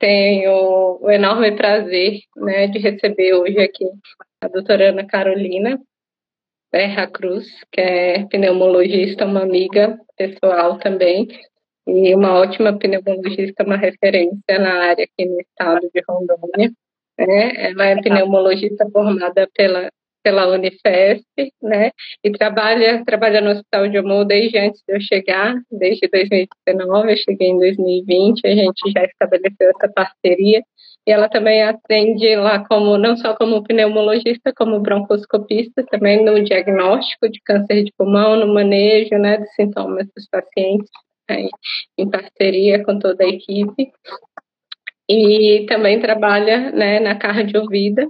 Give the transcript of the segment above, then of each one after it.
tenho o enorme prazer né, de receber hoje aqui a doutora Ana Carolina Berra Cruz, que é pneumologista, uma amiga pessoal também, e uma ótima pneumologista, uma referência na área aqui no estado de Rondônia. Né? Ela é pneumologista formada pela pela Unifesp, né, e trabalha, trabalha no Hospital de Amor desde antes de eu chegar, desde 2019, eu cheguei em 2020, a gente já estabeleceu essa parceria, e ela também atende lá como, não só como pneumologista, como broncoscopista, também no diagnóstico de câncer de pulmão, no manejo, né, dos sintomas dos pacientes, né, em parceria com toda a equipe, e também trabalha, né, na cardiovida,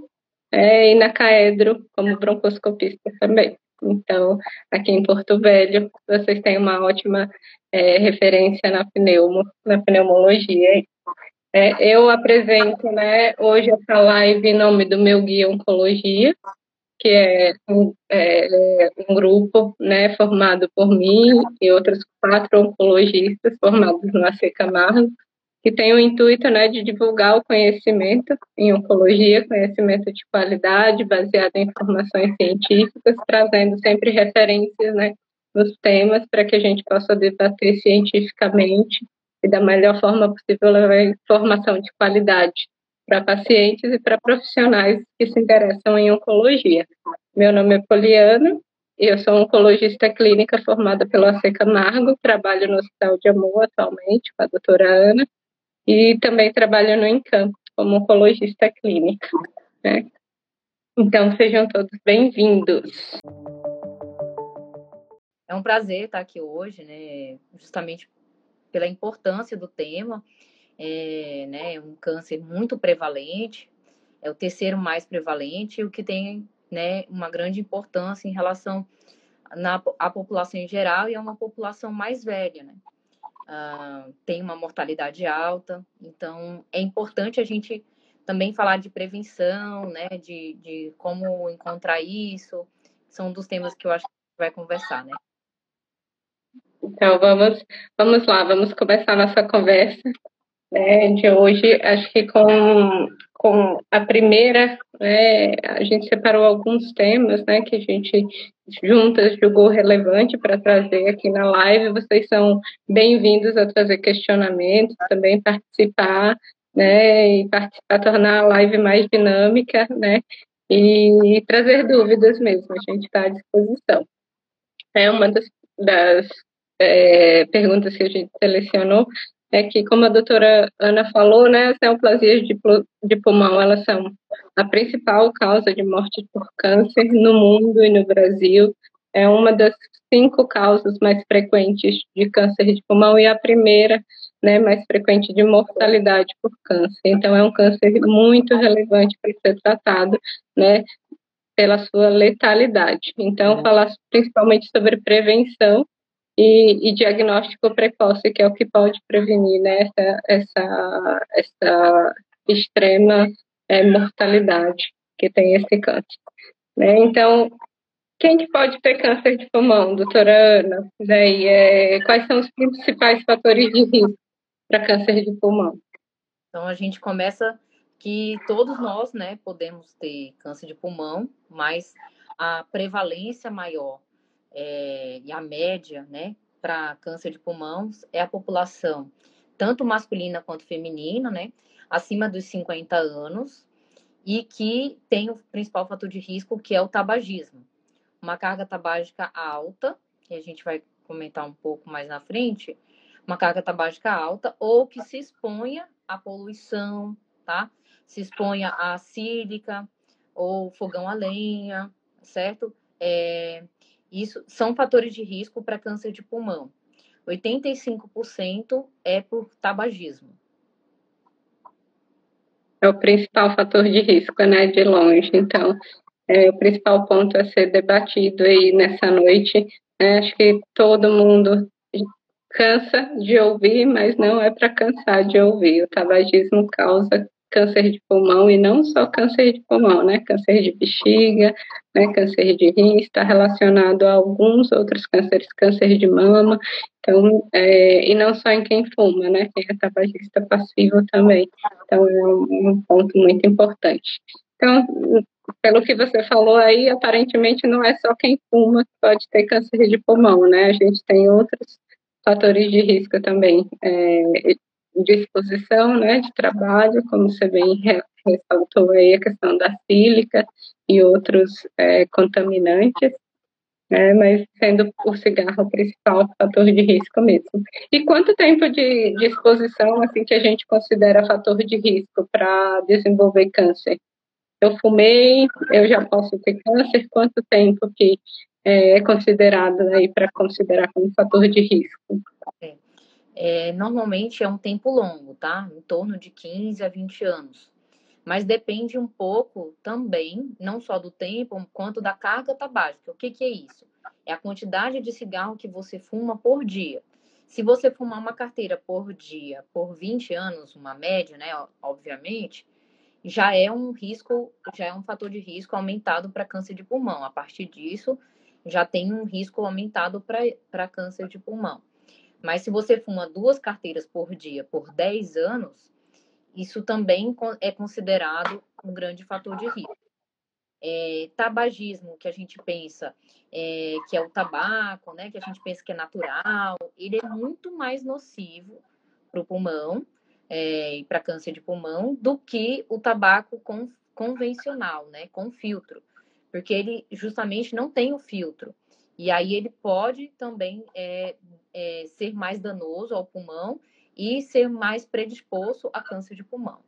é, e na Caedro como broncoscopista também. Então, aqui em Porto Velho, vocês têm uma ótima é, referência na pneumo, na pneumologia. É, eu apresento né, hoje essa live em nome do meu guia Oncologia, que é um, é, um grupo né, formado por mim e outros quatro oncologistas formados no AC Camargo, que tem o intuito né, de divulgar o conhecimento em oncologia, conhecimento de qualidade, baseado em informações científicas, trazendo sempre referências né, nos temas para que a gente possa debater cientificamente e da melhor forma possível levar informação de qualidade para pacientes e para profissionais que se interessam em oncologia. Meu nome é Poliana, eu sou oncologista clínica formada pelo AC Camargo, trabalho no Hospital de Amor atualmente com a doutora Ana, e também trabalho no Encamp como oncologista clínica. Né? Então, sejam todos bem-vindos. É um prazer estar aqui hoje, né? justamente pela importância do tema. É né, um câncer muito prevalente, é o terceiro mais prevalente, o que tem né, uma grande importância em relação na, à população em geral e é uma população mais velha. Né? Uh, tem uma mortalidade alta. Então, é importante a gente também falar de prevenção, né, de, de como encontrar isso. São dos temas que eu acho que a vai conversar, né? Então, vamos, vamos lá, vamos começar nossa conversa né, de hoje, acho que com, com a primeira, né, a gente separou alguns temas né, que a gente juntas julgou relevante para trazer aqui na live. Vocês são bem-vindos a trazer questionamentos, também participar, né, e participar, tornar a live mais dinâmica, né, e trazer dúvidas mesmo, a gente está à disposição. É uma das, das é, perguntas que a gente selecionou é que, como a doutora Ana falou, né, as neoplasias de, de pulmão, elas são a principal causa de morte por câncer no mundo e no Brasil. É uma das cinco causas mais frequentes de câncer de pulmão e a primeira né, mais frequente de mortalidade por câncer. Então, é um câncer muito relevante para ser tratado, né, pela sua letalidade. Então, uhum. falar principalmente sobre prevenção e, e, diagnóstico precoce, que é o que pode prevenir né, essa, essa, essa extrema é, mortalidade que tem esse câncer. Né? Então, quem que pode ter câncer de pulmão, doutora Ana? Daí, é, quais são os principais fatores de risco para câncer de pulmão? Então, a gente começa que todos nós, né, podemos ter câncer de pulmão, mas a prevalência maior é, e a média, né, para câncer de pulmão é a população tanto masculina quanto feminina, né, acima dos 50 anos e que tem o principal fator de risco que é o tabagismo. Uma carga tabágica alta, que a gente vai comentar um pouco mais na frente, uma carga tabágica alta ou que se exponha à poluição, tá? Se exponha à sílica ou fogão a lenha, certo? É, isso são fatores de risco para câncer de pulmão. 85% é por tabagismo. É o principal fator de risco, né, de longe. Então, é, o principal ponto a ser debatido aí nessa noite. Né, acho que todo mundo cansa de ouvir, mas não é para cansar de ouvir. O tabagismo causa câncer de pulmão e não só câncer de pulmão, né? Câncer de bexiga, né? Câncer de rim está relacionado a alguns outros cânceres, câncer de mama, então, é, e não só em quem fuma, né? Quem é tabagista passivo também. Então, é um, um ponto muito importante. Então, pelo que você falou aí, aparentemente não é só quem fuma que pode ter câncer de pulmão, né? A gente tem outros fatores de risco também, é, de exposição, né, de trabalho, como você bem ressaltou aí a questão da sílica e outros é, contaminantes, né, mas sendo o cigarro o principal fator de risco mesmo. E quanto tempo de, de exposição, assim, que a gente considera fator de risco para desenvolver câncer? Eu fumei, eu já posso ter câncer, quanto tempo que é, é considerado aí para considerar como fator de risco? É. Normalmente é um tempo longo, tá? Em torno de 15 a 20 anos. Mas depende um pouco também, não só do tempo, quanto da carga tabágica. O que, que é isso? É a quantidade de cigarro que você fuma por dia. Se você fumar uma carteira por dia por 20 anos, uma média, né, obviamente, já é um risco, já é um fator de risco aumentado para câncer de pulmão. A partir disso, já tem um risco aumentado para câncer de pulmão. Mas se você fuma duas carteiras por dia por 10 anos, isso também é considerado um grande fator de risco. É, tabagismo, que a gente pensa é, que é o tabaco, né, que a gente pensa que é natural, ele é muito mais nocivo para o pulmão é, e para câncer de pulmão do que o tabaco com, convencional, né, com filtro porque ele justamente não tem o filtro. E aí ele pode também é, ser mais danoso ao pulmão e ser mais predisposto a câncer de pulmão.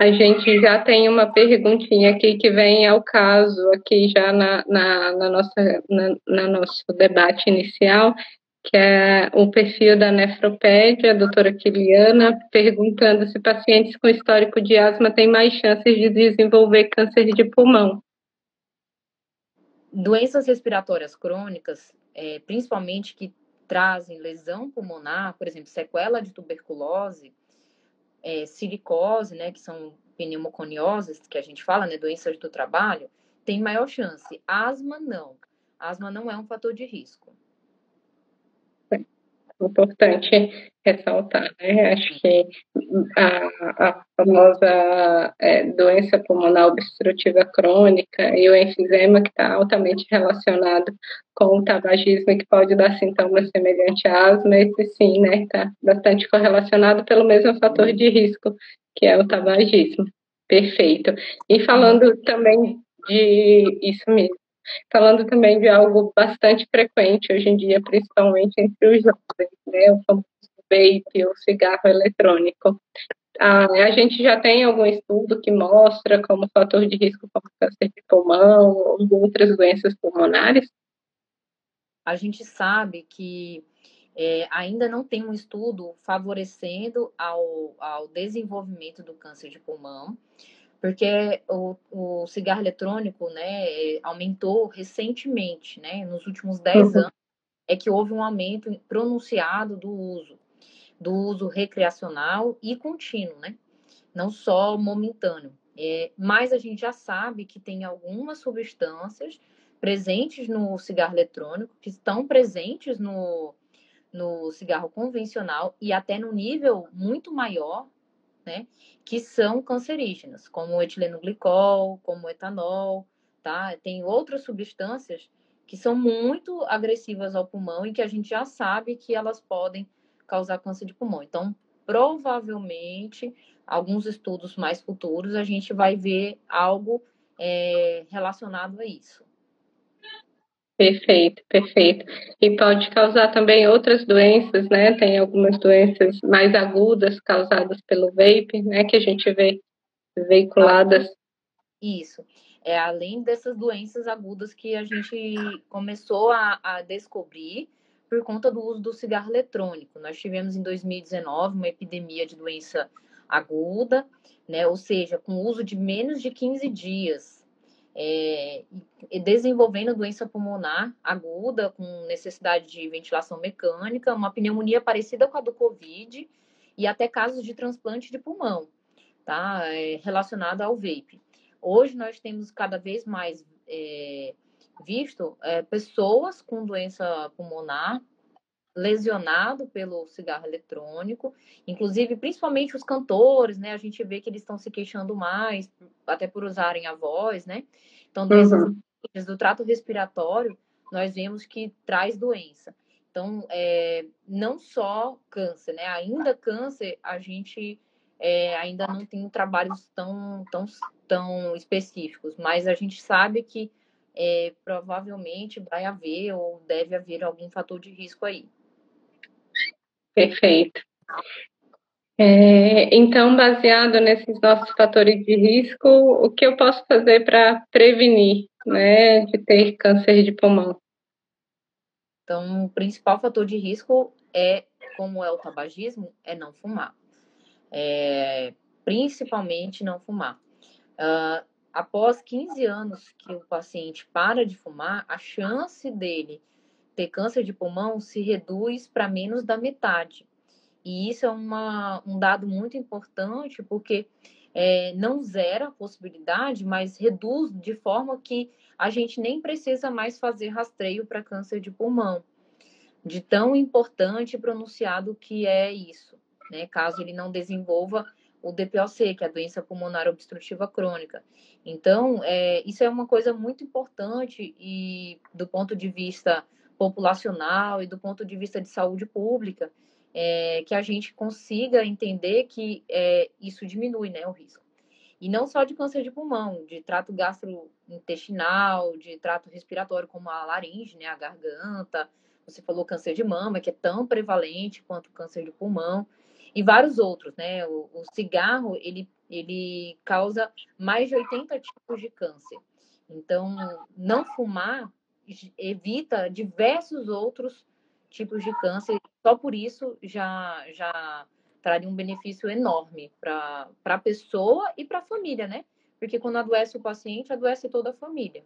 A gente já tem uma perguntinha aqui que vem ao caso aqui já na, na, na nossa na, na nosso debate inicial, que é o perfil da nefropédia, a doutora Kiliana, perguntando se pacientes com histórico de asma têm mais chances de desenvolver câncer de pulmão. Doenças respiratórias crônicas, é, principalmente que trazem lesão pulmonar, por exemplo, sequela de tuberculose, é, silicose, né, que são pneumoconioses, que a gente fala, né, doenças do trabalho, tem maior chance. Asma, não. Asma não é um fator de risco importante ressaltar, né? Acho que a, a famosa é, doença pulmonar obstrutiva crônica e o enfisema, que está altamente relacionado com o tabagismo que pode dar sintomas semelhantes à asma, esse sim, né? Está bastante correlacionado pelo mesmo fator de risco, que é o tabagismo. Perfeito. E falando também de isso mesmo, falando também de algo bastante frequente hoje em dia, principalmente entre os jovens, né, o famoso vape, o cigarro eletrônico. Ah, a gente já tem algum estudo que mostra como fator de risco como câncer de pulmão ou outras doenças pulmonares? A gente sabe que é, ainda não tem um estudo favorecendo ao, ao desenvolvimento do câncer de pulmão, porque o, o cigarro eletrônico né, aumentou recentemente, né, nos últimos 10 uhum. anos, é que houve um aumento pronunciado do uso, do uso recreacional e contínuo, né, não só momentâneo. É, mas a gente já sabe que tem algumas substâncias presentes no cigarro eletrônico, que estão presentes no, no cigarro convencional e até no nível muito maior né? Que são cancerígenas, como o etileno glicol, como o etanol, tá? Tem outras substâncias que são muito agressivas ao pulmão e que a gente já sabe que elas podem causar câncer de pulmão. Então, provavelmente, alguns estudos mais futuros, a gente vai ver algo é, relacionado a isso. Perfeito, perfeito. E pode causar também outras doenças, né? Tem algumas doenças mais agudas causadas pelo vape, né? Que a gente vê veiculadas. Isso. É além dessas doenças agudas que a gente começou a, a descobrir por conta do uso do cigarro eletrônico. Nós tivemos em 2019 uma epidemia de doença aguda, né? Ou seja, com uso de menos de 15 dias é, desenvolvendo doença pulmonar aguda, com necessidade de ventilação mecânica, uma pneumonia parecida com a do Covid, e até casos de transplante de pulmão, tá? É, relacionado ao vape. Hoje nós temos cada vez mais é, visto é, pessoas com doença pulmonar lesionado pelo cigarro eletrônico, inclusive principalmente os cantores, né? A gente vê que eles estão se queixando mais, até por usarem a voz, né? Então, doenças uhum. do trato respiratório, nós vemos que traz doença. Então, é, não só câncer, né? Ainda câncer, a gente é, ainda não tem trabalhos tão, tão, tão específicos, mas a gente sabe que é, provavelmente vai haver ou deve haver algum fator de risco aí. Perfeito. É, então, baseado nesses nossos fatores de risco, o que eu posso fazer para prevenir né, de ter câncer de pulmão? Então, o principal fator de risco é, como é o tabagismo, é não fumar. É, principalmente não fumar. Uh, após 15 anos que o paciente para de fumar, a chance dele ter câncer de pulmão se reduz para menos da metade. E isso é uma, um dado muito importante, porque é, não zera a possibilidade, mas reduz de forma que a gente nem precisa mais fazer rastreio para câncer de pulmão, de tão importante e pronunciado que é isso, né? Caso ele não desenvolva o DPOC, que é a doença pulmonar obstrutiva crônica. Então, é, isso é uma coisa muito importante e do ponto de vista populacional e do ponto de vista de saúde pública, é, que a gente consiga entender que é, isso diminui né, o risco. E não só de câncer de pulmão, de trato gastrointestinal, de trato respiratório, como a laringe, né, a garganta. Você falou câncer de mama, que é tão prevalente quanto o câncer de pulmão, e vários outros, né? O, o cigarro, ele, ele causa mais de 80 tipos de câncer. Então, não fumar evita diversos outros tipos de câncer. Só por isso já, já traria um benefício enorme para a pessoa e para a família, né? Porque quando adoece o paciente, adoece toda a família.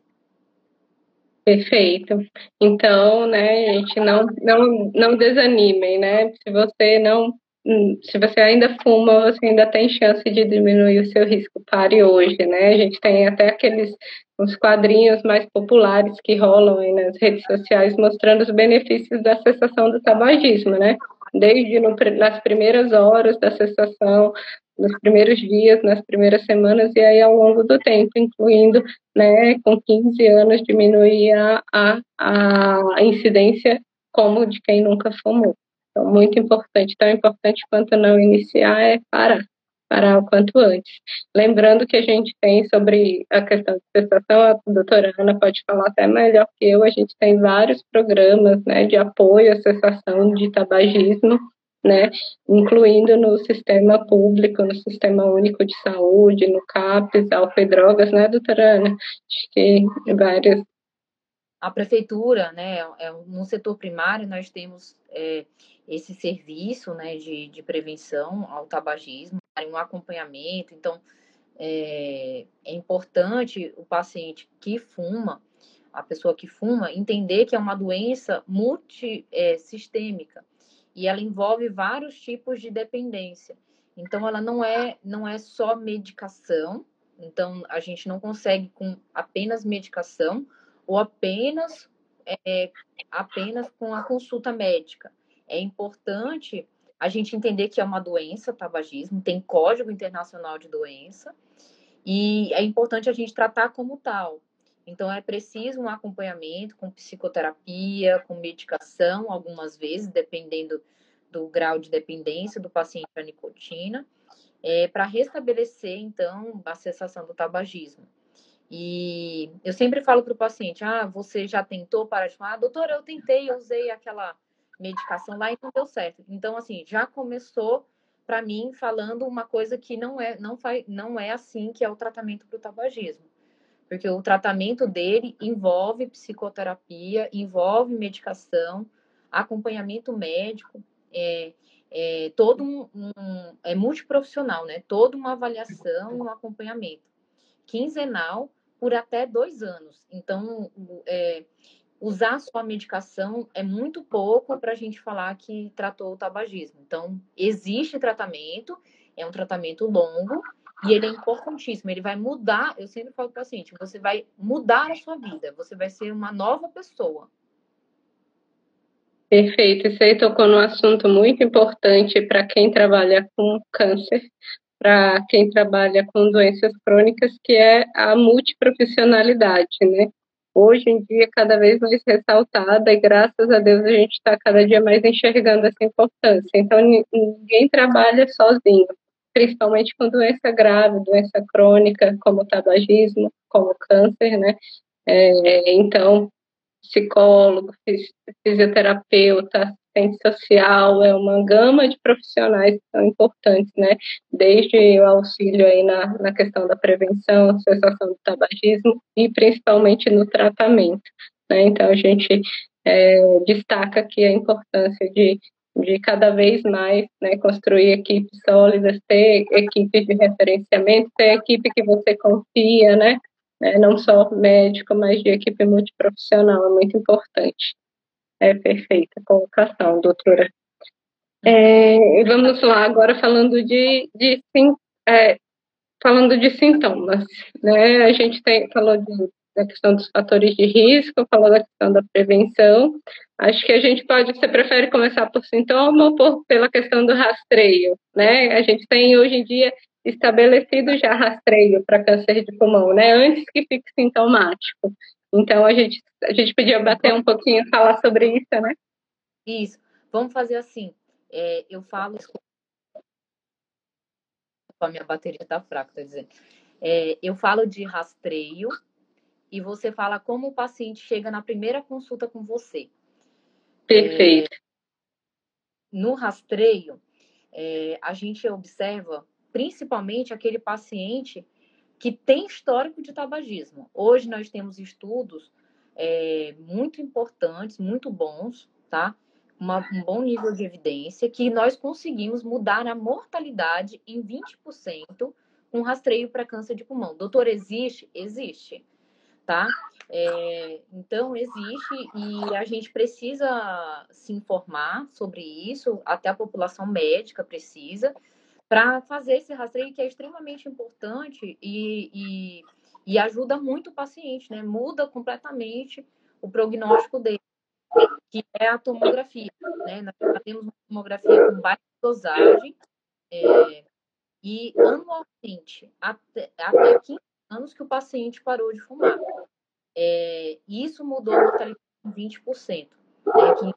Perfeito. Então, né, gente, não, não, não desanimem, né? Se você não se você ainda fuma, você ainda tem chance de diminuir o seu risco. Pare hoje, né? A gente tem até aqueles os quadrinhos mais populares que rolam aí nas redes sociais mostrando os benefícios da cessação do tabagismo, né? Desde no, nas primeiras horas da cessação, nos primeiros dias, nas primeiras semanas e aí ao longo do tempo, incluindo, né, com 15 anos, diminuir a, a, a incidência como de quem nunca fumou. Então, muito importante, tão importante quanto não iniciar é parar, parar o quanto antes. Lembrando que a gente tem sobre a questão de cessação, a doutora Ana pode falar até melhor que eu, a gente tem vários programas né, de apoio à cessação de tabagismo, né, incluindo no sistema público, no Sistema Único de Saúde, no CAPES, Drogas, né, doutora Ana? Acho que várias. A prefeitura, né, é, no setor primário, nós temos é, esse serviço né, de, de prevenção ao tabagismo, um acompanhamento. Então, é, é importante o paciente que fuma, a pessoa que fuma, entender que é uma doença multissistêmica é, e ela envolve vários tipos de dependência. Então, ela não é, não é só medicação, então a gente não consegue com apenas medicação ou apenas, é, apenas com a consulta médica é importante a gente entender que é uma doença, tabagismo, tem código internacional de doença, e é importante a gente tratar como tal. Então, é preciso um acompanhamento com psicoterapia, com medicação, algumas vezes, dependendo do grau de dependência do paciente à nicotina, é, para restabelecer, então, a cessação do tabagismo. E eu sempre falo para o paciente: ah, você já tentou parar de fumar? Ah, doutora, eu tentei, eu usei aquela medicação lá e não deu certo. Então, assim, já começou para mim falando uma coisa que não é, não faz, não é assim que é o tratamento para o tabagismo. Porque o tratamento dele envolve psicoterapia, envolve medicação, acompanhamento médico, é, é todo um, um é multiprofissional, né? Toda uma avaliação um acompanhamento quinzenal por até dois anos. Então, é, usar só a medicação é muito pouco para a gente falar que tratou o tabagismo. Então, existe tratamento, é um tratamento longo e ele é importantíssimo. Ele vai mudar, eu sempre falo para o paciente, você vai mudar a sua vida, você vai ser uma nova pessoa. Perfeito. Isso aí tocou num assunto muito importante para quem trabalha com câncer, para quem trabalha com doenças crônicas, que é a multiprofissionalidade, né? Hoje em dia, cada vez mais ressaltada, e graças a Deus a gente está cada dia mais enxergando essa importância. Então, ninguém trabalha sozinho, principalmente com doença grave, doença crônica, como tabagismo, como câncer, né? É, então, psicólogo, fisioterapeuta, assistente social, é uma gama de profissionais que são importantes, né? Desde o auxílio aí na, na questão da prevenção, cessação do tabagismo e principalmente no tratamento, né? Então, a gente é, destaca aqui a importância de, de cada vez mais né, construir equipes sólidas, ter equipes de referenciamento, ter equipe que você confia, né? né, não só médico, mas de equipe multiprofissional, é muito importante. É perfeita a colocação, doutora. É, vamos lá, agora falando de, de é, falando de sintomas, né? A gente tem, falou de, da questão dos fatores de risco, falou da questão da prevenção. Acho que a gente pode, você prefere começar por sintoma ou por, pela questão do rastreio, né? A gente tem hoje em dia estabelecido já rastreio para câncer de pulmão, né? Antes que fique sintomático. Então a gente a gente podia bater um pouquinho falar sobre isso, né? Isso. Vamos fazer assim. É, eu falo a minha bateria está fraca, tá dizendo. É, eu falo de rastreio e você fala como o paciente chega na primeira consulta com você. Perfeito. É, no rastreio, é, a gente observa principalmente aquele paciente que tem histórico de tabagismo. Hoje nós temos estudos é, muito importantes, muito bons, tá? Uma, um bom nível de evidência que nós conseguimos mudar a mortalidade em 20% com rastreio para câncer de pulmão. Doutor, existe? Existe, tá? É, então, existe e a gente precisa se informar sobre isso, até a população médica precisa, para fazer esse rastreio que é extremamente importante e, e, e, ajuda muito o paciente, né? Muda completamente o prognóstico dele, que é a tomografia, né? Nós fazemos uma tomografia com baixa dosagem é, e anualmente, até, até 15 anos que o paciente parou de fumar. É, isso mudou a mortalidade em 20%. É, que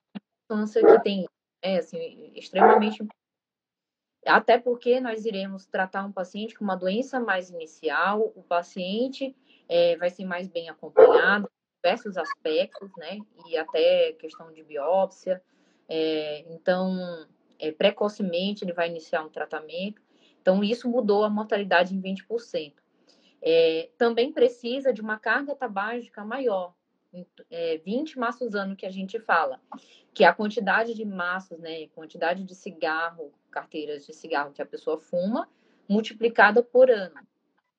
infância que tem é assim, extremamente importante até porque nós iremos tratar um paciente com uma doença mais inicial, o paciente é, vai ser mais bem acompanhado, diversos aspectos, né? E até questão de biópsia. É, então, é, precocemente ele vai iniciar um tratamento. Então, isso mudou a mortalidade em 20%. É, também precisa de uma carga tabágica maior, é, 20 maços ano que a gente fala, que é a quantidade de maços, né, quantidade de cigarro, carteiras de cigarro que a pessoa fuma, multiplicada por ano,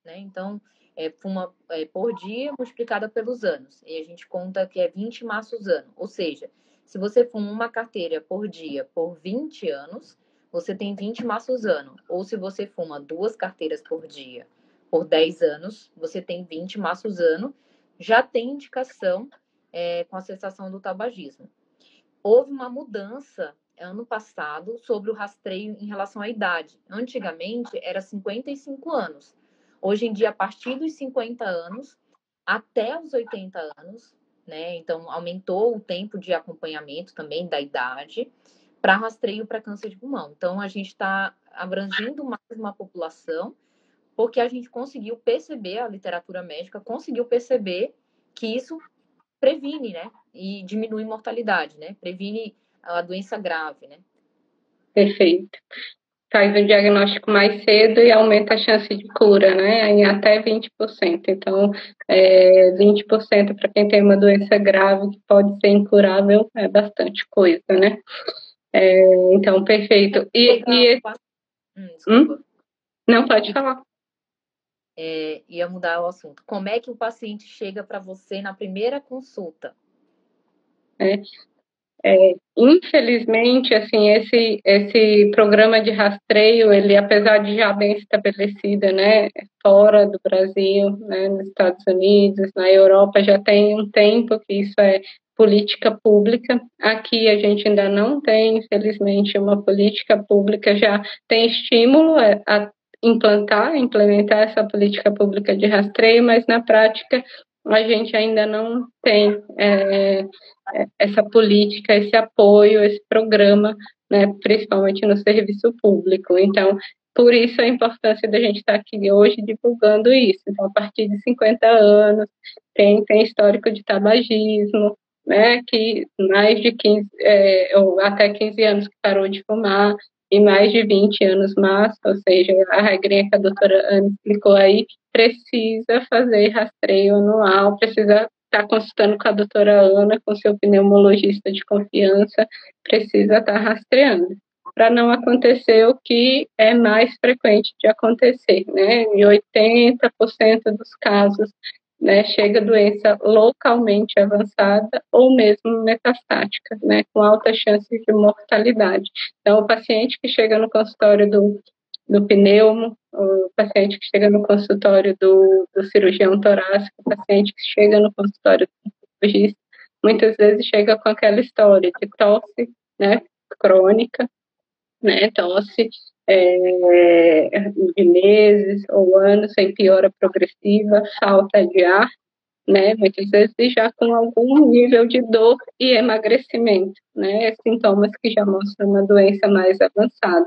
né? Então, é, fuma é, por dia multiplicada pelos anos. E a gente conta que é 20 maços ano. Ou seja, se você fuma uma carteira por dia por 20 anos, você tem 20 maços ano. Ou se você fuma duas carteiras por dia por 10 anos, você tem 20 maços ano já tem indicação é, com a cessação do tabagismo. Houve uma mudança ano passado sobre o rastreio em relação à idade. Antigamente era 55 anos. Hoje em dia, a partir dos 50 anos até os 80 anos, né? Então, aumentou o tempo de acompanhamento também da idade para rastreio para câncer de pulmão. Então, a gente está abrangendo mais uma população porque a gente conseguiu perceber, a literatura médica conseguiu perceber que isso previne, né? E diminui mortalidade, né? Previne a doença grave, né? Perfeito. Faz o diagnóstico mais cedo e aumenta a chance de cura, né? Em até 20%. Então, é, 20% para quem tem uma doença grave que pode ser incurável é bastante coisa, né? É, então, perfeito. E, e... Hum, hum? Não, pode falar é, ia mudar o assunto. Como é que o paciente chega para você na primeira consulta? né? É, infelizmente, assim, esse, esse programa de rastreio, ele, apesar de já bem estabelecido, né, fora do Brasil, né, nos Estados Unidos, na Europa, já tem um tempo que isso é política pública. Aqui a gente ainda não tem, infelizmente, uma política pública, já tem estímulo a implantar, implementar essa política pública de rastreio, mas na prática a gente ainda não tem é, é, essa política, esse apoio, esse programa, né, principalmente no serviço público. Então, por isso a importância da gente estar aqui hoje divulgando isso. Então, a partir de 50 anos, tem, tem histórico de tabagismo, né, que mais de 15, é, ou até 15 anos que parou de fumar, e mais de 20 anos massa, ou seja, a regrinha que a doutora Ana explicou aí, precisa fazer rastreio anual, precisa estar consultando com a doutora Ana, com seu pneumologista de confiança, precisa estar rastreando, para não acontecer o que é mais frequente de acontecer, né? Em 80% dos casos né, chega doença localmente avançada ou mesmo metastática, né, com alta chance de mortalidade. Então, o paciente que chega no consultório do, do pneumo, o paciente que chega no consultório do, do cirurgião torácico, o paciente que chega no consultório do cirurgista, muitas vezes chega com aquela história de tosse, né, crônica, né, tosse é, de meses ou anos sem piora progressiva, falta de ar, né, muitas vezes já com algum nível de dor e emagrecimento, né, sintomas que já mostram uma doença mais avançada,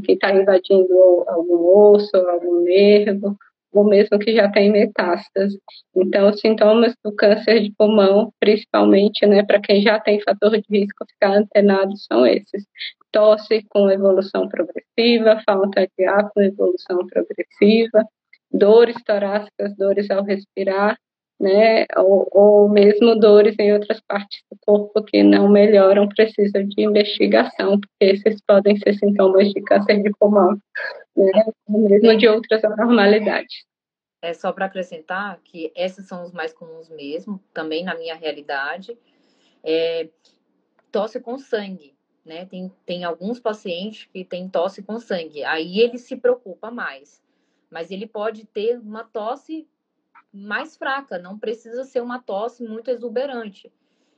que está invadindo algum osso, algum nervo, ou mesmo que já tem metástase. Então, os sintomas do câncer de pulmão, principalmente, né, para quem já tem fator de risco ficar antenado, são esses. Tosse com evolução progressiva, falta de ar com evolução progressiva, dores torácicas, dores ao respirar, né, ou, ou mesmo dores em outras partes do corpo que não melhoram, precisam de investigação, porque esses podem ser sintomas de câncer de pulmão, né, ou mesmo de outras anormalidades. É só para acrescentar que esses são os mais comuns mesmo, também na minha realidade. É, tosse com sangue, né? Tem, tem alguns pacientes que têm tosse com sangue, aí ele se preocupa mais. Mas ele pode ter uma tosse mais fraca, não precisa ser uma tosse muito exuberante.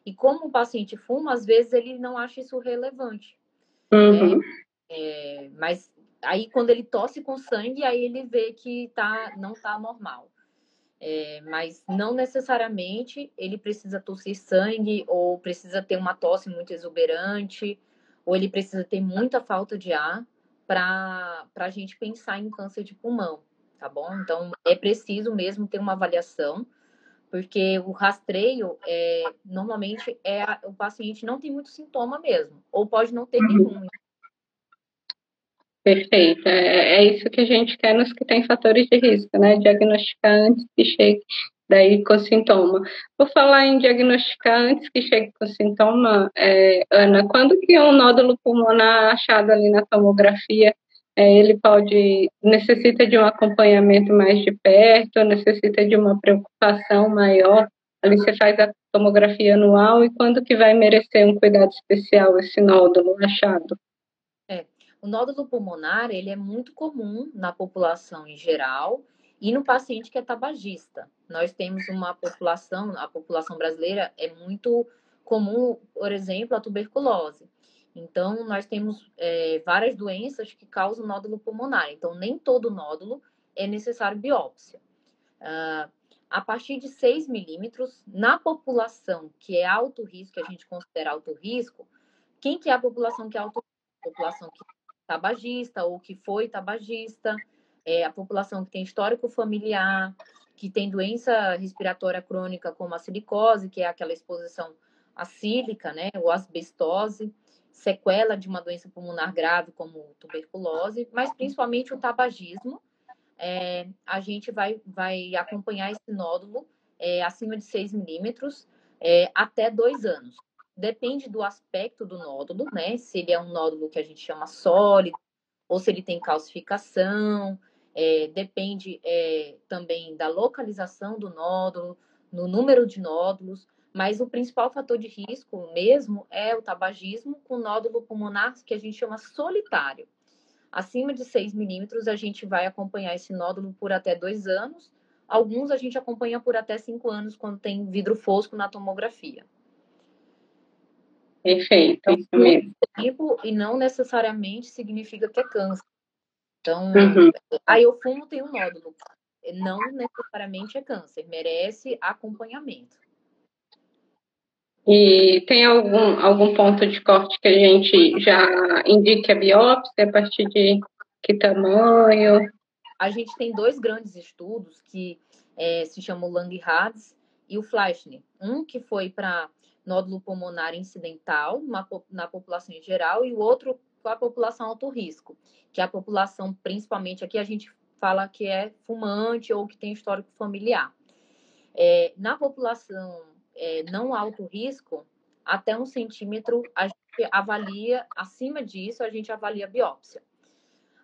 E como o paciente fuma, às vezes ele não acha isso relevante. Uhum. É, é, mas aí quando ele tosse com sangue, aí ele vê que tá, não está normal. É, mas não necessariamente ele precisa tossir sangue ou precisa ter uma tosse muito exuberante ou ele precisa ter muita falta de ar para a gente pensar em câncer de pulmão tá bom? Então, é preciso mesmo ter uma avaliação, porque o rastreio, é, normalmente, é a, o paciente não tem muito sintoma mesmo, ou pode não ter nenhum. Uhum. Perfeito. É, é isso que a gente quer nos que têm fatores de risco, né? Diagnosticar antes que chegue daí com sintoma. Por falar em diagnosticar antes que chegue com sintoma, é, Ana, quando que um nódulo pulmonar achado ali na tomografia é, ele pode necessita de um acompanhamento mais de perto, necessita de uma preocupação maior. Ali você faz a tomografia anual e quando que vai merecer um cuidado especial esse nódulo achado? É, o nódulo pulmonar ele é muito comum na população em geral e no paciente que é tabagista. Nós temos uma população, a população brasileira é muito comum, por exemplo, a tuberculose. Então, nós temos é, várias doenças que causam nódulo pulmonar. Então, nem todo nódulo é necessário biópsia. Uh, a partir de 6 milímetros, na população que é alto risco, que a gente considera alto risco, quem que é a população que é alto risco? A população que é tabagista ou que foi tabagista, é a população que tem histórico familiar, que tem doença respiratória crônica como a silicose, que é aquela exposição à sílica, né, ou asbestose, sequela de uma doença pulmonar grave como tuberculose, mas principalmente o tabagismo. É, a gente vai, vai acompanhar esse nódulo é, acima de 6 milímetros é, até dois anos. Depende do aspecto do nódulo, né? Se ele é um nódulo que a gente chama sólido, ou se ele tem calcificação, é, depende é, também da localização do nódulo, no número de nódulos, Mas o principal fator de risco mesmo é o tabagismo com nódulo pulmonar que a gente chama solitário. Acima de 6 milímetros, a gente vai acompanhar esse nódulo por até dois anos. Alguns a gente acompanha por até cinco anos quando tem vidro fosco na tomografia. Perfeito, então, isso mesmo. Tempo, e não necessariamente significa que é câncer. Então, uhum. aí o fumo tem um nódulo. Não necessariamente é câncer, merece acompanhamento. E tem algum, algum ponto de corte que a gente já indique a biópsia a partir de que tamanho? A gente tem dois grandes estudos que é, se chamam Langerhans e o Fleischner. Um que foi para nódulo pulmonar incidental na, na população em geral e o outro com a população alto risco, que é a população, principalmente aqui a gente fala que é fumante ou que tem histórico familiar. É, na população é, não alto risco, até um centímetro a gente avalia, acima disso a gente avalia a biópsia.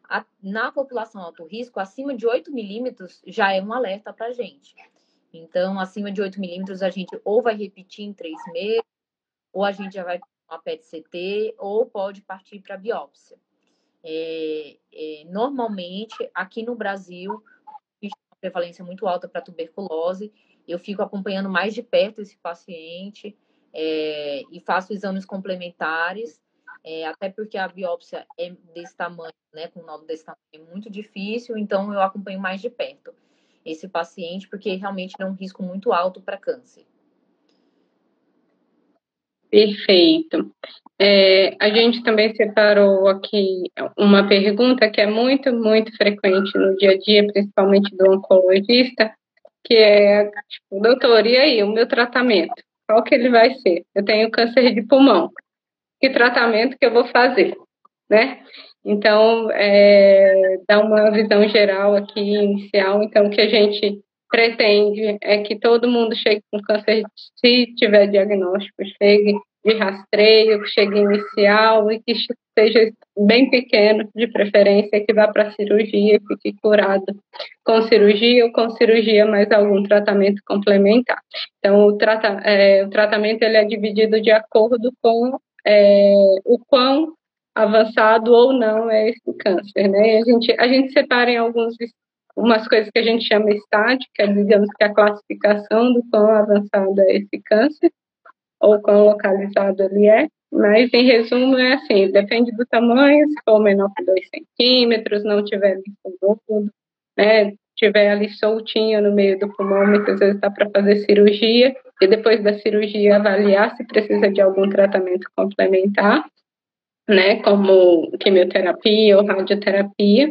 A, na população alto risco, acima de 8 milímetros já é um alerta para a gente. Então, acima de 8 milímetros, a gente ou vai repetir em três meses, ou a gente já vai uma PET-CT, ou pode partir para biópsia. É, é, normalmente, aqui no Brasil, existe uma prevalência muito alta para tuberculose, eu fico acompanhando mais de perto esse paciente é, e faço exames complementares, é, até porque a biópsia é desse tamanho, né, com um nódulo desse tamanho, é muito difícil, então eu acompanho mais de perto esse paciente, porque realmente é um risco muito alto para câncer. Perfeito. É, a gente também separou aqui uma pergunta que é muito, muito frequente no dia a dia, principalmente do oncologista, que é, tipo, doutor, e aí, o meu tratamento? Qual que ele vai ser? Eu tenho câncer de pulmão. Que tratamento que eu vou fazer? Né? Então, é, dá uma visão geral aqui, inicial. Então, o que a gente pretende é que todo mundo chegue com câncer, se tiver diagnóstico, chegue de rastreio, que chegue inicial e que seja bem pequeno, de preferência, que vá para cirurgia e fique curado com cirurgia ou com cirurgia mais algum tratamento complementar. Então, o, trata, é, o tratamento ele é dividido de acordo com é, o quão avançado ou não é esse câncer, né? A gente, a gente separa em alguns umas coisas que a gente chama estática, é, digamos que a classificação do quão avançado é esse câncer, ou quão localizado ele é, mas em resumo é assim, depende do tamanho, se for menor que 2 centímetros, não tiver linfonodo, né, tiver ali soltinho no meio do pulmão, muitas vezes dá para fazer cirurgia, e depois da cirurgia avaliar se precisa de algum tratamento complementar, né, como quimioterapia ou radioterapia,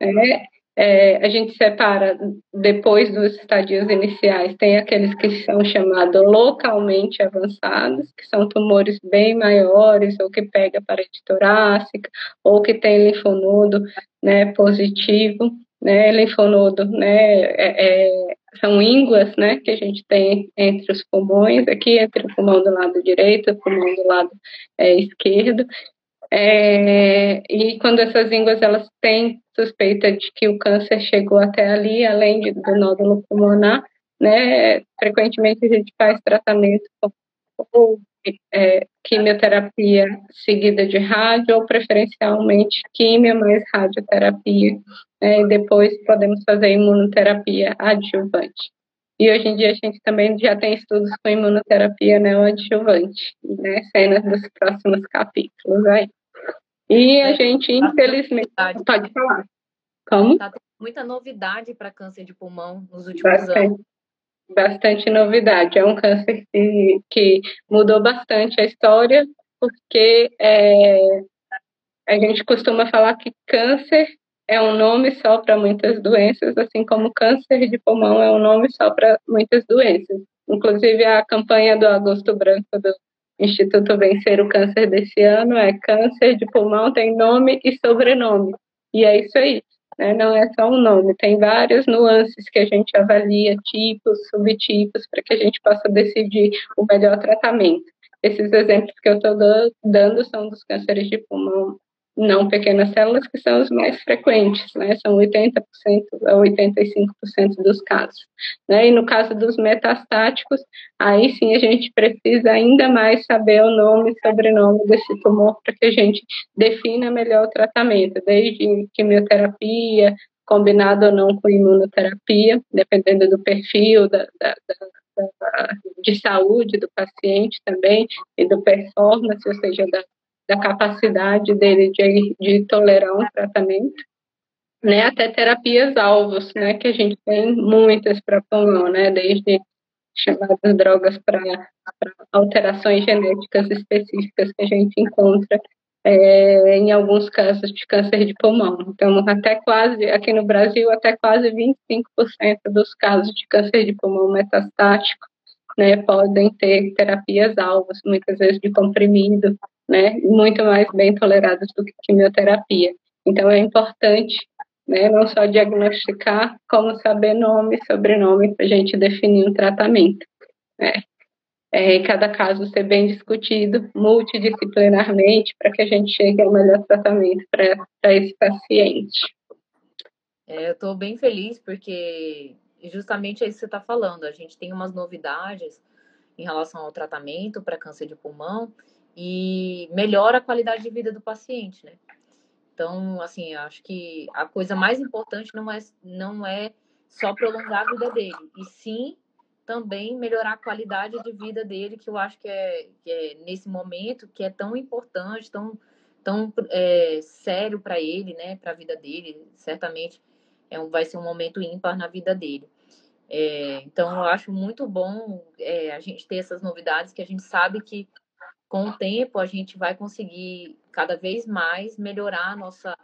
né, é, a gente separa depois dos estadios iniciais, tem aqueles que são chamados localmente avançados, que são tumores bem maiores, ou que pega parede torácica, ou que tem linfonodo né, positivo, né, linfonodo, né, é, é, são ínguas, né, que a gente tem entre os pulmões, aqui entre o pulmão do lado direito o pulmão do lado é, esquerdo, é, e quando essas ínguas elas têm suspeita de que o câncer chegou até ali, além de, do nódulo pulmonar, né, frequentemente a gente faz tratamento ou é, quimioterapia seguida de rádio, ou preferencialmente quimio mais radioterapia, né, e depois podemos fazer imunoterapia adjuvante. E hoje em dia a gente também já tem estudos com imunoterapia neoadjuvante, né, cenas dos próximos capítulos aí. E a é, gente, infelizmente, pode falar. Como? Tá muita novidade para câncer de pulmão nos últimos bastante, anos. Bastante novidade. É um câncer que, que mudou bastante a história, porque é, a gente costuma falar que câncer é um nome só para muitas doenças, assim como câncer de pulmão é um nome só para muitas doenças. Inclusive, a campanha do Agosto Branco do Instituto Vencer o Câncer desse ano é câncer de pulmão tem nome e sobrenome. E é isso aí. Né? Não é só um nome, tem várias nuances que a gente avalia, tipos, subtipos, para que a gente possa decidir o melhor tratamento. Esses exemplos que eu estou dando são dos cânceres de pulmão não pequenas células, que são os mais frequentes, né? São 80% a 85% dos casos. Né? E no caso dos metastáticos, aí sim a gente precisa ainda mais saber o nome e sobrenome desse tumor para que a gente defina melhor o tratamento, desde quimioterapia, combinado ou não com imunoterapia, dependendo do perfil da, da, da, de saúde do paciente também e do performance, ou seja, da, da capacidade dele de, de tolerar um tratamento, né, até terapias alvos, né, que a gente tem muitas para pulmão, né, desde chamadas drogas para alterações genéticas específicas que a gente encontra é, em alguns casos de câncer de pulmão. Então, até quase, aqui no Brasil, até quase 25% dos casos de câncer de pulmão metastático né, podem ter terapias alvos, muitas vezes de comprimido, né, muito mais bem toleradas do que quimioterapia. Então, é importante né, não só diagnosticar, como saber nome sobrenome para a gente definir um tratamento. Né. É, cada caso ser bem discutido multidisciplinarmente para que a gente chegue ao melhor tratamento para esse paciente. É, eu estou bem feliz porque justamente é isso que você está falando. A gente tem umas novidades em relação ao tratamento para câncer de pulmão e melhora a qualidade de vida do paciente, né? Então, assim, acho que a coisa mais importante não é, não é só prolongar a vida dele, e sim também melhorar a qualidade de vida dele, que eu acho que é, que é nesse momento que é tão importante, tão, tão é, sério para ele, né, para a vida dele, certamente é um, vai ser um momento ímpar na vida dele. É, então, eu acho muito bom é, a gente ter essas novidades, que a gente sabe que com o tempo a gente vai conseguir cada vez mais melhorar a nossa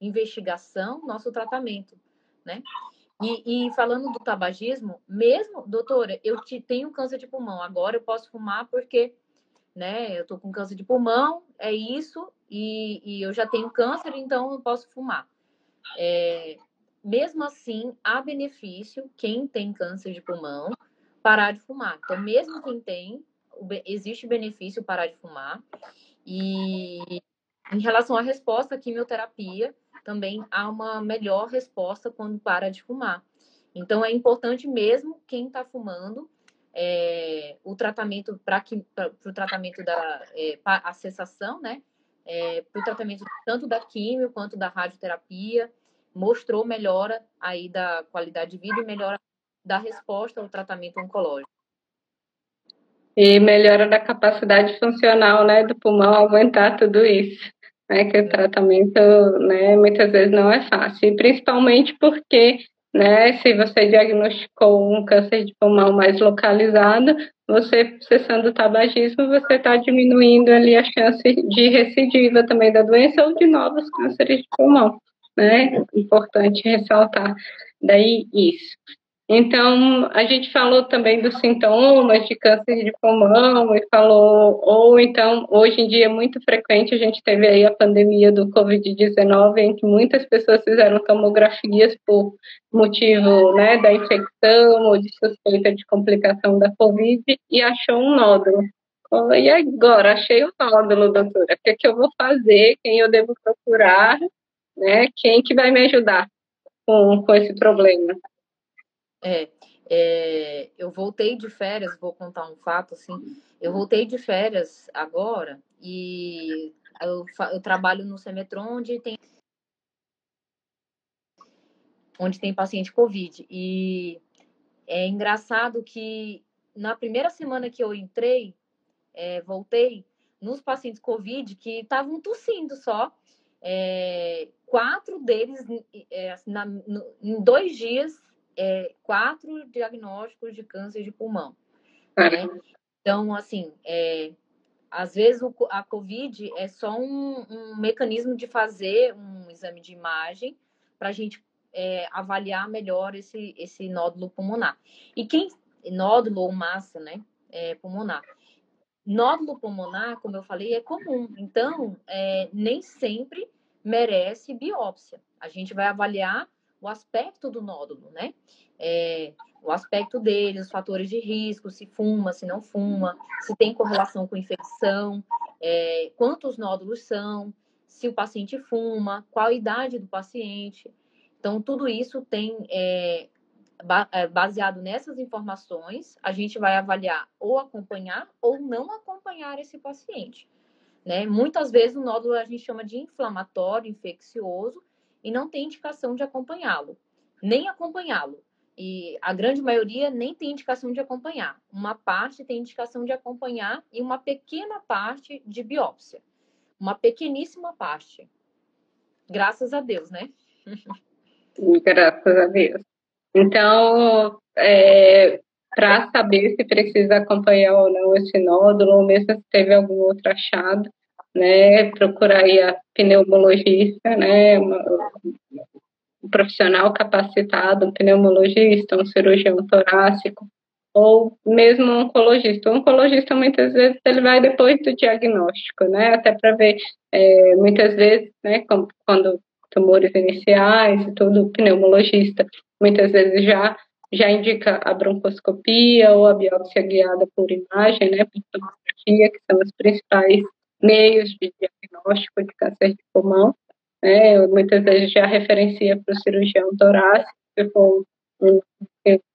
investigação, nosso tratamento, né? E, e, falando do tabagismo, mesmo, doutora, eu te, tenho câncer de pulmão, agora eu posso fumar porque, né, eu tô com câncer de pulmão, é isso, e, e eu já tenho câncer, então eu posso fumar. É, mesmo assim, há benefício, quem tem câncer de pulmão, parar de fumar. Então, mesmo quem tem, existe benefício parar de fumar. E em relação à resposta à quimioterapia, também há uma melhor resposta quando para de fumar. Então, é importante mesmo quem está fumando, é, o tratamento para o tratamento da é, a cessação, né? É, para o tratamento tanto da químio quanto da radioterapia, mostrou melhora aí da qualidade de vida e melhora da resposta ao tratamento oncológico. E melhora da capacidade funcional, né, do pulmão, aumentar tudo isso né, que o tratamento, né, muitas vezes não é fácil, e principalmente porque, né, se você diagnosticou um câncer de pulmão mais localizado, você cessando o tabagismo, você está diminuindo ali a chance de recidiva também da doença ou de novos cânceres de pulmão, né, importante ressaltar daí isso. Então, a gente falou também dos sintomas de câncer de pulmão e falou, ou então, hoje em dia é muito frequente, a gente teve aí a pandemia do Covid-19, em que muitas pessoas fizeram tomografias por motivo né, da infecção ou de suspeita de complicação da Covid e achou um nódulo. E agora, achei o nódulo, doutora, o que, é que eu vou fazer, quem eu devo procurar, né, quem que vai me ajudar com, com esse problema? É, é, eu voltei de férias, vou contar um fato assim. Eu voltei de férias agora e eu, eu trabalho no Semetron onde tem onde tem paciente Covid. E é engraçado que na primeira semana que eu entrei, é, voltei, nos pacientes Covid que estavam tossindo só, é, quatro deles é, assim, na, no, em dois dias é, quatro diagnósticos de câncer de pulmão. Né? Então, assim, é, às vezes o, a COVID é só um, um, mecanismo de fazer um exame de imagem para a gente é, avaliar melhor esse, esse nódulo pulmonar. E quem nódulo ou massa, né, é, pulmonar. Nódulo pulmonar, como eu falei, é comum. Então, é, nem sempre merece biópsia. A gente vai avaliar o aspecto do nódulo, né? É, o aspecto dele, os fatores de risco, se fuma, se não fuma, se tem correlação com infecção, é, quantos nódulos são, se o paciente fuma, qual a idade do paciente. Então, tudo isso tem é, é, baseado nessas informações, a gente vai avaliar ou acompanhar ou não acompanhar esse paciente. Né? Muitas vezes o nódulo a gente chama de inflamatório, infeccioso, e não tem indicação de acompanhá-lo, nem acompanhá-lo. E a grande maioria nem tem indicação de acompanhar. Uma parte tem indicação de acompanhar e uma pequena parte de biópsia. Uma pequeníssima parte. Graças a Deus, né? Graças a Deus. Então, é, para saber se precisa acompanhar ou não esse nódulo, ou mesmo se teve algum outro achado, né, procurar aí a pneumologista, né, um profissional capacitado, um pneumologista, um cirurgião torácico, ou mesmo um oncologista. O oncologista, muitas vezes, ele vai depois do diagnóstico, né, até para ver, é, muitas vezes, né, quando tumores iniciais e tudo, o pneumologista muitas vezes já já indica a broncoscopia ou a biópsia guiada por imagem, né, por tomografia, que são os principais meios de diagnóstico de câncer de pulmão. Né, muitas vezes já referencia para o cirurgião torácico, se for um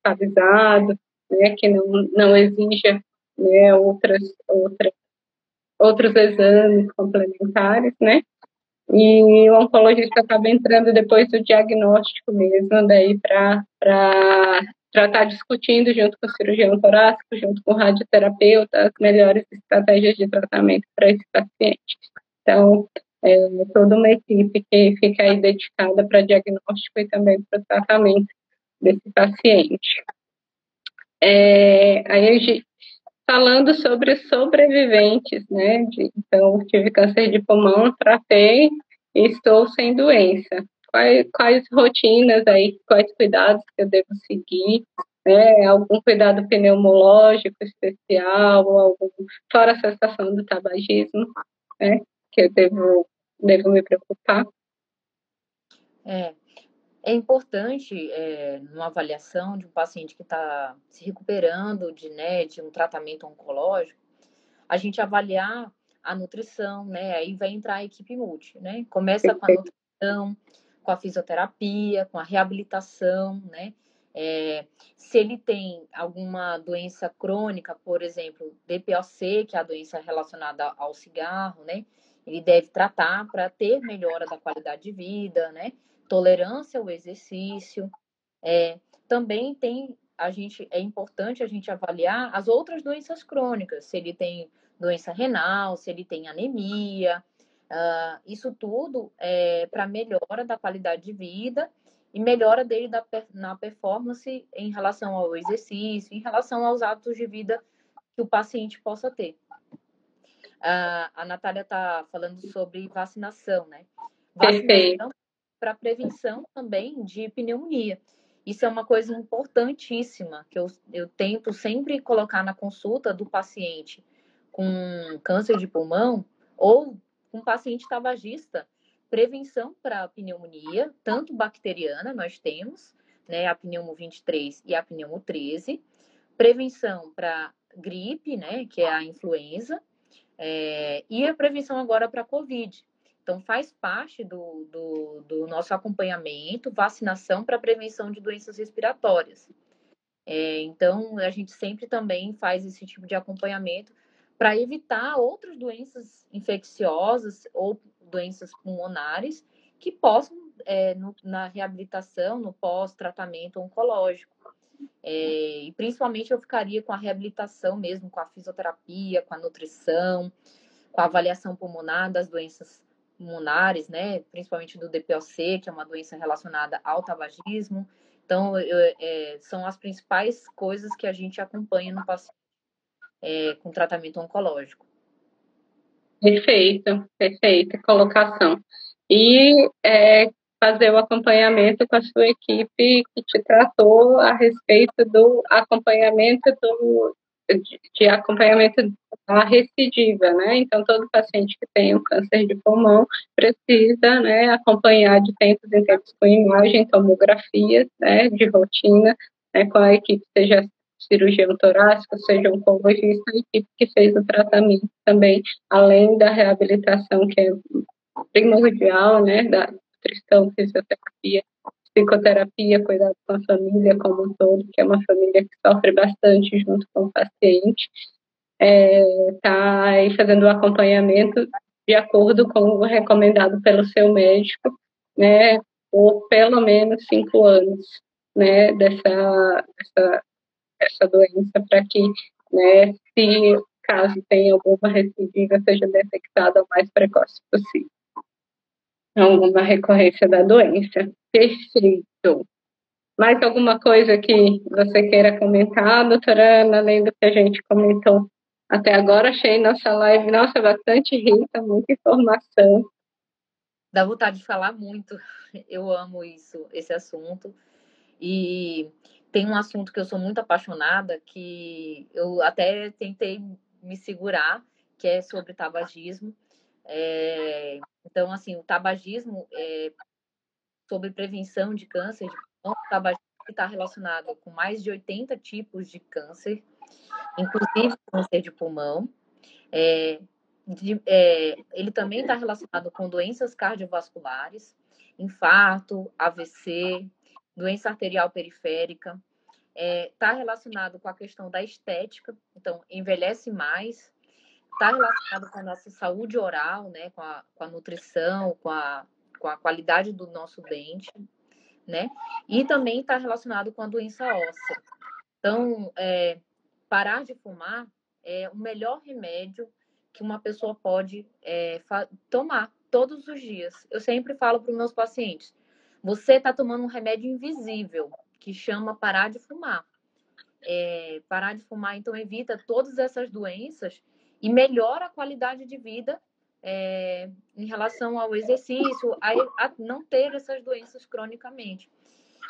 localizado, né, que não, não exija né, outras, outras, outros exames complementares, né, e o oncologista acaba entrando depois do diagnóstico mesmo, daí para estar discutindo junto com o cirurgião torácico, junto com o radioterapeuta, as melhores estratégias de tratamento para esse paciente. Então, é toda uma equipe que fica aí dedicada para diagnóstico e também para o tratamento desse paciente. É, aí, falando sobre sobreviventes, né? De, então, tive câncer de pulmão, tratei e estou sem doença. Quais, quais rotinas aí, quais cuidados que eu devo seguir? Né? Algum cuidado pneumológico especial, algum, fora a cessação do tabagismo, né? Que eu devo, devo me preocupar? É, é importante, é, numa avaliação de um paciente que está se recuperando de, né, de um tratamento oncológico, a gente avaliar a nutrição, né? Aí vai entrar a equipe multi, né? Começa com a nutrição, com a fisioterapia, com a reabilitação, né? É, se ele tem alguma doença crônica, por exemplo, DPOC, que é a doença relacionada ao cigarro, né? Ele deve tratar para ter melhora da qualidade de vida, né? tolerância ao exercício. É, também tem a gente é importante a gente avaliar as outras doenças crônicas, se ele tem doença renal, se ele tem anemia, uh, isso tudo é para melhora da qualidade de vida e melhora dele da, na performance em relação ao exercício, em relação aos hábitos de vida que o paciente possa ter. Uh, a Natália está falando sobre vacinação, né? Vacinação para prevenção também de pneumonia. Isso é uma coisa importantíssima que eu, eu tento sempre colocar na consulta do paciente com câncer de pulmão ou com paciente tabagista. Prevenção para pneumonia, tanto bacteriana, nós temos, né, a pneumo 23 e a pneumo 13. Prevenção para gripe, né, que é a influenza. É, e a prevenção agora para COVID, então, faz parte do, do, do nosso acompanhamento, vacinação para prevenção de doenças respiratórias. É, então, a gente sempre também faz esse tipo de acompanhamento para evitar outras doenças infecciosas ou doenças pulmonares que possam, é, no, na reabilitação, no pós-tratamento oncológico. É, e principalmente eu ficaria com a reabilitação mesmo, com a fisioterapia, com a nutrição, com a avaliação pulmonar das doenças pulmonares, né, principalmente do DPOC, que é uma doença relacionada ao tabagismo. Então, eu, é, são as principais coisas que a gente acompanha no paciente é, com tratamento oncológico. Perfeito, perfeita colocação. E é, fazer o acompanhamento com a sua equipe que te tratou a respeito do acompanhamento do, de, de acompanhamento da recidiva, né? Então, todo paciente que tem um câncer de pulmão precisa, né, acompanhar de tempos em tempos com imagem, tomografia, né, de rotina, né, com a equipe, seja cirurgião torácico, seja oncologista, a equipe que fez o tratamento também, além da reabilitação, que é primordial, né, da nutrição, fisioterapia, psicoterapia, cuidado com a família como um todo, que é uma família que sofre bastante junto com o paciente, é, tá aí fazendo o acompanhamento de acordo com o recomendado pelo seu médico, né, por pelo menos cinco anos, né, dessa, dessa, dessa doença, para que, né, se caso tenha alguma recidiva, seja detectada o mais precoce possível. Alguma recorrência da doença. Perfeito. Mais alguma coisa que você queira comentar, doutora Ana, além do que a gente comentou até agora? Achei nossa live, nossa, bastante rica, muita informação. Dá vontade de falar muito. Eu amo isso, esse assunto. E tem um assunto que eu sou muito apaixonada, que eu até tentei me segurar, que é sobre tabagismo. É, então, assim, o tabagismo é sobre prevenção de câncer de pulmão, o tabagismo está relacionado com mais de 80 tipos de câncer, inclusive câncer de pulmão. É, de, é, ele também está relacionado com doenças cardiovasculares, infarto, AVC, doença arterial periférica, está é, tá relacionado com a questão da estética, então envelhece mais, está relacionado com a nossa saúde oral, né, com a, com a nutrição, com a, com a qualidade do nosso dente, né, e também está relacionado com a doença óssea. Então, é, parar de fumar é o melhor remédio que uma pessoa pode é, tomar todos os dias. Eu sempre falo para os meus pacientes: você está tomando um remédio invisível, que chama parar de fumar. É, parar de fumar, então, evita todas essas doenças e melhora a qualidade de vida é, em relação ao exercício, a, a, não ter essas doenças cronicamente.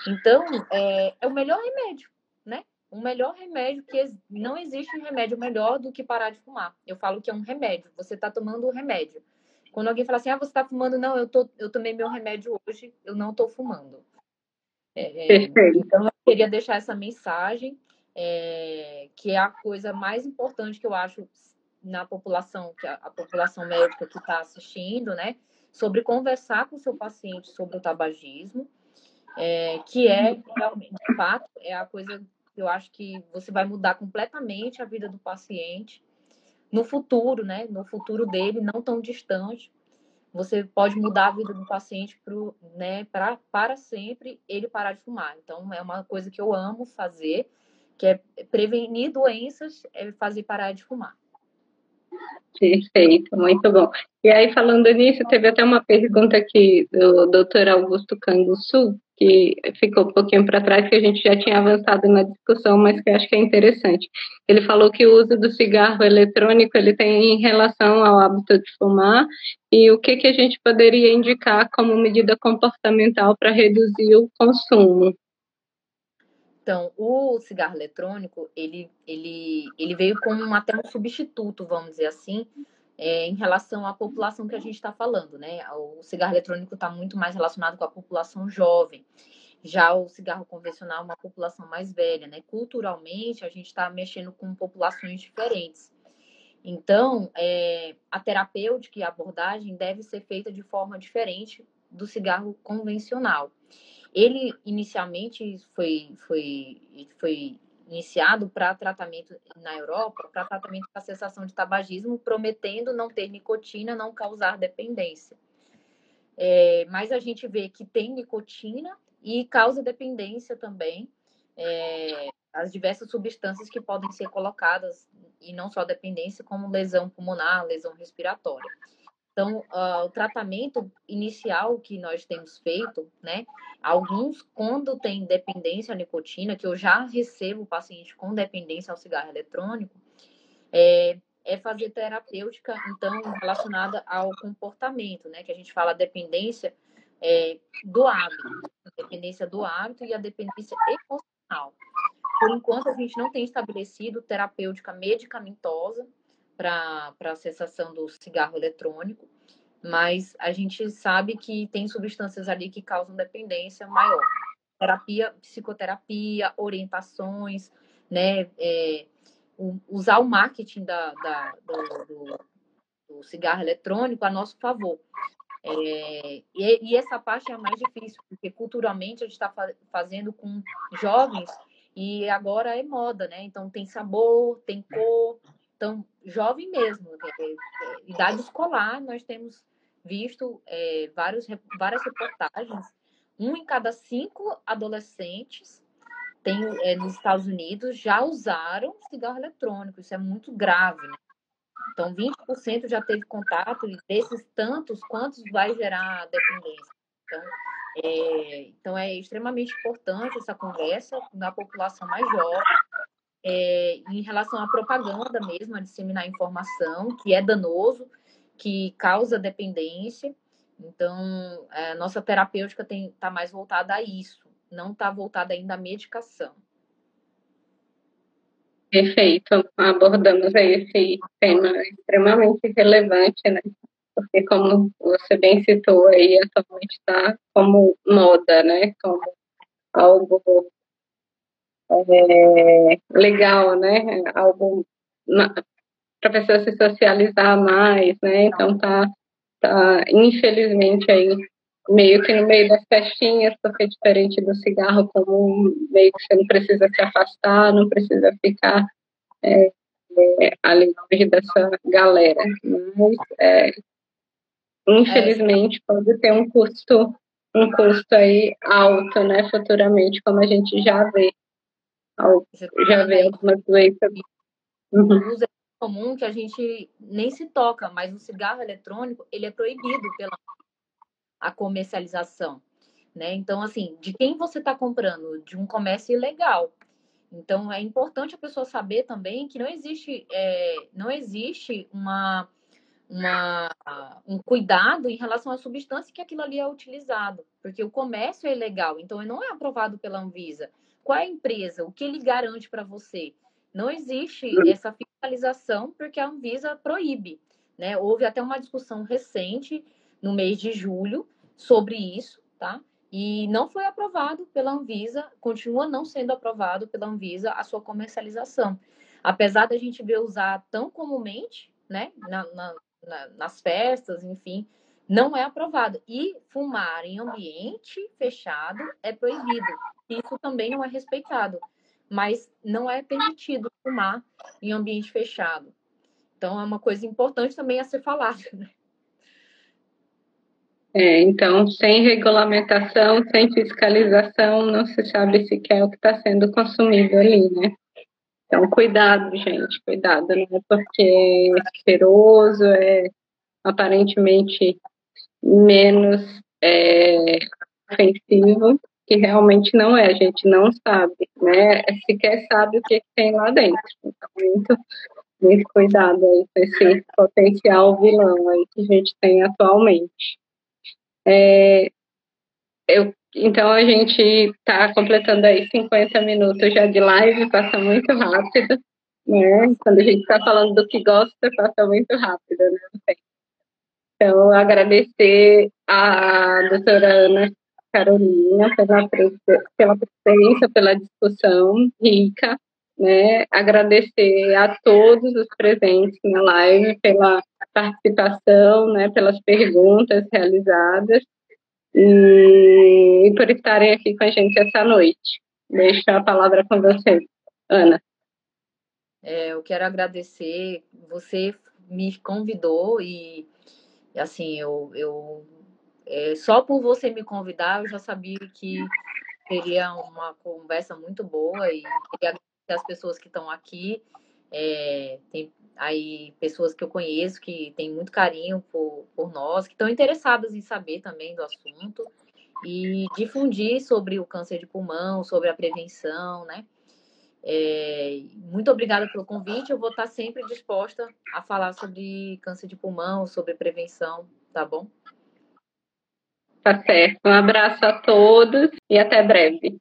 Então, é, é o melhor remédio, né? O melhor remédio que não existe um remédio melhor do que parar de fumar. Eu falo que é um remédio. Você está tomando um remédio. Quando alguém fala assim, ah, você está fumando? Não, eu, tô, eu tomei meu remédio hoje, eu não estou fumando. É, é então, eu queria deixar essa mensagem, é, que é a coisa mais importante que eu acho na população, que a, a população médica que está assistindo, né? Sobre conversar com o seu paciente sobre o tabagismo, é, que é realmente, de fato, é a coisa que eu acho que você vai mudar completamente a vida do paciente no futuro, né? No futuro dele, não tão distante, você pode mudar a vida do paciente pro, né, pra, para sempre ele parar de fumar. Então, é uma coisa que eu amo fazer, que é prevenir doenças, é fazer parar de fumar. Perfeito, muito bom. E aí, falando nisso, teve até uma pergunta aqui do doutor Augusto Canguçu, que ficou um pouquinho para trás, que a gente já tinha avançado na discussão, mas que eu acho que é interessante. Ele falou que o uso do cigarro eletrônico ele tem em relação ao hábito de fumar e o que, que a gente poderia indicar como medida comportamental para reduzir o consumo. Então, o cigarro eletrônico, ele, ele, ele veio como até um substituto, vamos dizer assim, é, em relação à população que a gente está falando, né? O cigarro eletrônico está muito mais relacionado com a população jovem. Já o cigarro convencional é uma população mais velha, né? Culturalmente, a gente está mexendo com populações diferentes. Então, é, a terapêutica e a abordagem deve ser feita de forma diferente do cigarro convencional. Ele inicialmente foi, foi, foi iniciado para tratamento na Europa, para tratamento da cessação de tabagismo, prometendo não ter nicotina, não causar dependência. É, mas a gente vê que tem nicotina e causa dependência também, é, as diversas substâncias que podem ser colocadas, e não só dependência, como lesão pulmonar, lesão respiratória. Então, uh, o tratamento inicial que nós temos feito, né? Alguns, quando tem dependência à nicotina, que eu já recebo paciente com dependência ao cigarro eletrônico, é, é fazer terapêutica, então, relacionada ao comportamento, né? Que a gente fala dependência é, do hábito, dependência do hábito e a dependência emocional. Por enquanto, a gente não tem estabelecido terapêutica medicamentosa, para a cessação do cigarro eletrônico, mas a gente sabe que tem substâncias ali que causam dependência maior. Terapia, psicoterapia, orientações, né? É, usar o marketing da, da do, do, do, cigarro eletrônico a nosso favor. É, e, e, essa parte é a mais difícil, porque culturalmente a gente está fazendo com jovens e agora é moda, né? Então tem sabor, tem cor, então jovem mesmo, é, é, idade escolar, nós temos visto é, vários, várias reportagens, um em cada cinco adolescentes tem, é, nos Estados Unidos já usaram cigarro eletrônico, isso é muito grave, né? Então, 20% já teve contato, e desses tantos, quantos vai gerar dependência? Então é, então, é extremamente importante essa conversa na população mais jovem, é, em relação à propaganda mesmo, a disseminar informação, que é danoso, que causa dependência. Então, a nossa terapêutica está mais voltada a isso, não está voltada ainda à medicação. Perfeito. Abordamos aí esse tema extremamente relevante, né? Porque como você bem citou aí, atualmente está como moda, né? Como algo é, legal, né? Algo para a pessoa se socializar mais, né? Então tá, tá infelizmente aí meio que no meio das festinhas, porque é diferente do cigarro comum, meio que você não precisa se afastar, não precisa ficar é, é, ali dessa galera. Mas, é, infelizmente, pode ter um custo, um custo aí alto, né, futuramente, como a gente já vê. Já vê algumas doenças. Uhum. É comum que a gente nem se toca, mas o cigarro eletrônico, ele é proibido pela a comercialização, né? Então, assim, de quem você está comprando? De um comércio ilegal. Então, é importante a pessoa saber também que não existe, é, não existe uma, uma, um cuidado em relação à substância que aquilo ali é utilizado, porque o comércio é ilegal, então não é aprovado pela Anvisa. Qual é a empresa? O que ele garante para você? Não existe essa fiscalização porque a Anvisa proíbe. Né? Houve até uma discussão recente no mês de julho sobre isso, tá? E não foi aprovado pela Anvisa, continua não sendo aprovado pela Anvisa a sua comercialização. Apesar da gente ver usar tão comumente, né, na, na, na, nas festas, enfim, não é aprovado. E fumar em ambiente fechado é proibido. Isso também não é respeitado. Mas não é permitido fumar em ambiente fechado. Então, é uma coisa importante também a ser falada. Né? É, então, sem regulamentação, sem fiscalização, não se sabe sequer o que está sendo consumido ali, né? Então, cuidado, gente, cuidado, né? Porque é cheiroso, é aparentemente menos é, ofensivo, que realmente não é, a gente não sabe, né? Sequer sabe o que, que tem lá dentro. Então, muito, muito cuidado aí com esse potencial vilão aí que a gente tem atualmente. É, eu, então a gente está completando aí 50 minutos já de live, passa muito rápido, né? Quando a gente está falando do que gosta, passa muito rápido, né? Então, agradecer a doutora Ana Carolina pela, pela presença, pela discussão rica, né? Agradecer a todos os presentes na live pela participação, né, pelas perguntas realizadas e, e por estarem aqui com a gente essa noite. Deixo a palavra com você, Ana. É, eu quero agradecer. Você me convidou e, assim, eu, eu é, só por você me convidar, eu já sabia que seria uma conversa muito boa e queria agradecer as pessoas que estão aqui. É, tem aí pessoas que eu conheço que têm muito carinho por, por nós, que estão interessadas em saber também do assunto e difundir sobre o câncer de pulmão, sobre a prevenção, né? É, muito obrigada pelo convite. Eu vou estar sempre disposta a falar sobre câncer de pulmão, sobre prevenção, tá bom? Tá certo. Um abraço a todos e até breve.